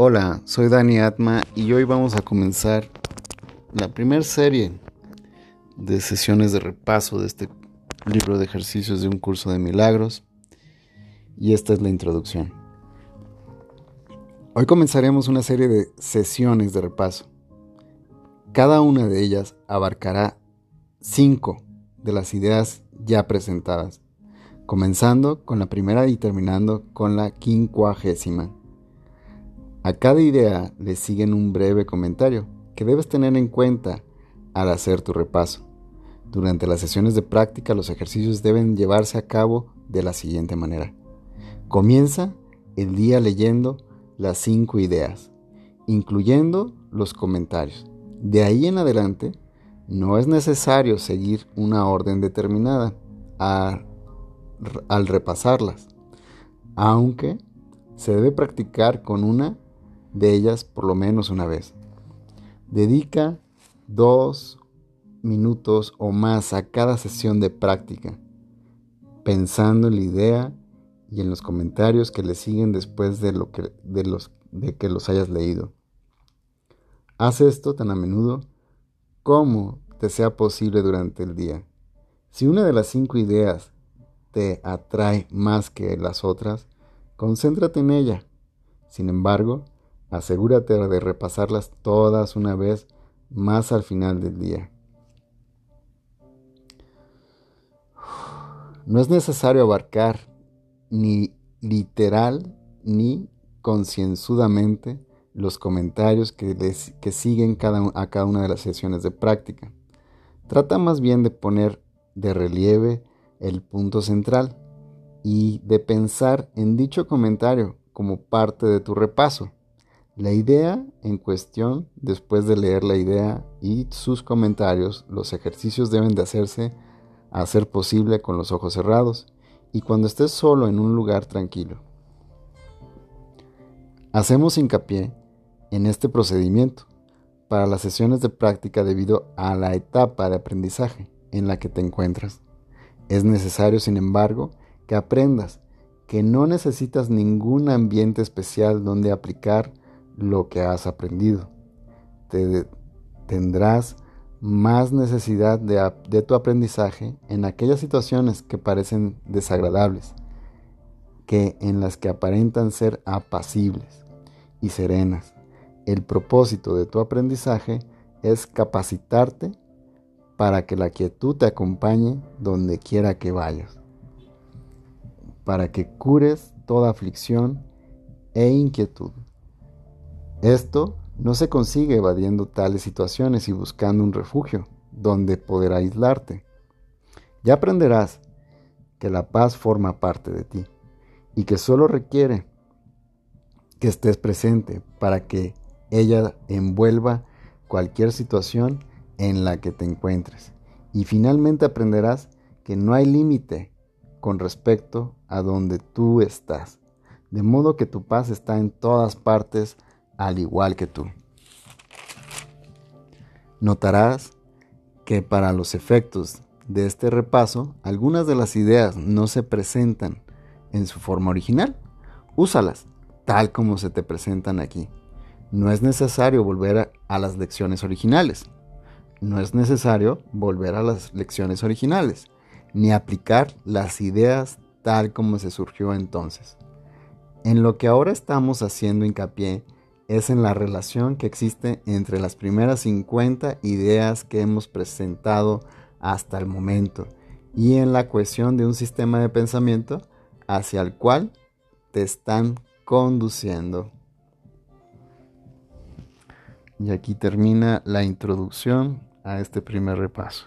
Hola, soy Dani Atma y hoy vamos a comenzar la primera serie de sesiones de repaso de este libro de ejercicios de un curso de milagros y esta es la introducción. Hoy comenzaremos una serie de sesiones de repaso. Cada una de ellas abarcará cinco de las ideas ya presentadas, comenzando con la primera y terminando con la quincuagésima. A cada idea le siguen un breve comentario que debes tener en cuenta al hacer tu repaso. Durante las sesiones de práctica los ejercicios deben llevarse a cabo de la siguiente manera. Comienza el día leyendo las cinco ideas, incluyendo los comentarios. De ahí en adelante, no es necesario seguir una orden determinada al repasarlas, aunque se debe practicar con una de ellas por lo menos una vez. Dedica dos minutos o más a cada sesión de práctica, pensando en la idea y en los comentarios que le siguen después de, lo que, de, los, de que los hayas leído. Haz esto tan a menudo como te sea posible durante el día. Si una de las cinco ideas te atrae más que las otras, concéntrate en ella. Sin embargo, Asegúrate de repasarlas todas una vez más al final del día. No es necesario abarcar ni literal ni concienzudamente los comentarios que, que siguen cada, a cada una de las sesiones de práctica. Trata más bien de poner de relieve el punto central y de pensar en dicho comentario como parte de tu repaso. La idea en cuestión, después de leer la idea y sus comentarios, los ejercicios deben de hacerse a ser posible con los ojos cerrados y cuando estés solo en un lugar tranquilo. Hacemos hincapié en este procedimiento para las sesiones de práctica debido a la etapa de aprendizaje en la que te encuentras. Es necesario, sin embargo, que aprendas que no necesitas ningún ambiente especial donde aplicar lo que has aprendido. Te tendrás más necesidad de, de, tu aprendizaje en aquellas situaciones que parecen desagradables, que en las que aparentan ser apacibles y serenas. El propósito de tu aprendizaje es capacitarte para que la quietud te acompañe donde quiera que vayas, para que cures toda aflicción e inquietud. Esto no se consigue evadiendo tales situaciones y buscando un refugio donde poder aislarte. Ya aprenderás que la paz forma parte de ti y que solo requiere que estés presente para que ella envuelva cualquier situación en la que te encuentres. Y finalmente aprenderás que no hay límite con respecto a donde tú estás. De modo que tu paz está en todas partes al igual que tú. Notarás que para los efectos de este repaso, algunas de las ideas no se presentan en su forma original. Úsalas tal como se te presentan aquí. No es necesario volver a, las lecciones originales. No es necesario volver a las lecciones originales, ni aplicar las ideas tal como se surgió entonces. En lo que ahora estamos haciendo hincapié es en la relación que existe entre las primeras 50 ideas que hemos presentado hasta el momento y en la cohesión de un sistema de pensamiento hacia el cual te están conduciendo. Y aquí termina la introducción a este primer repaso.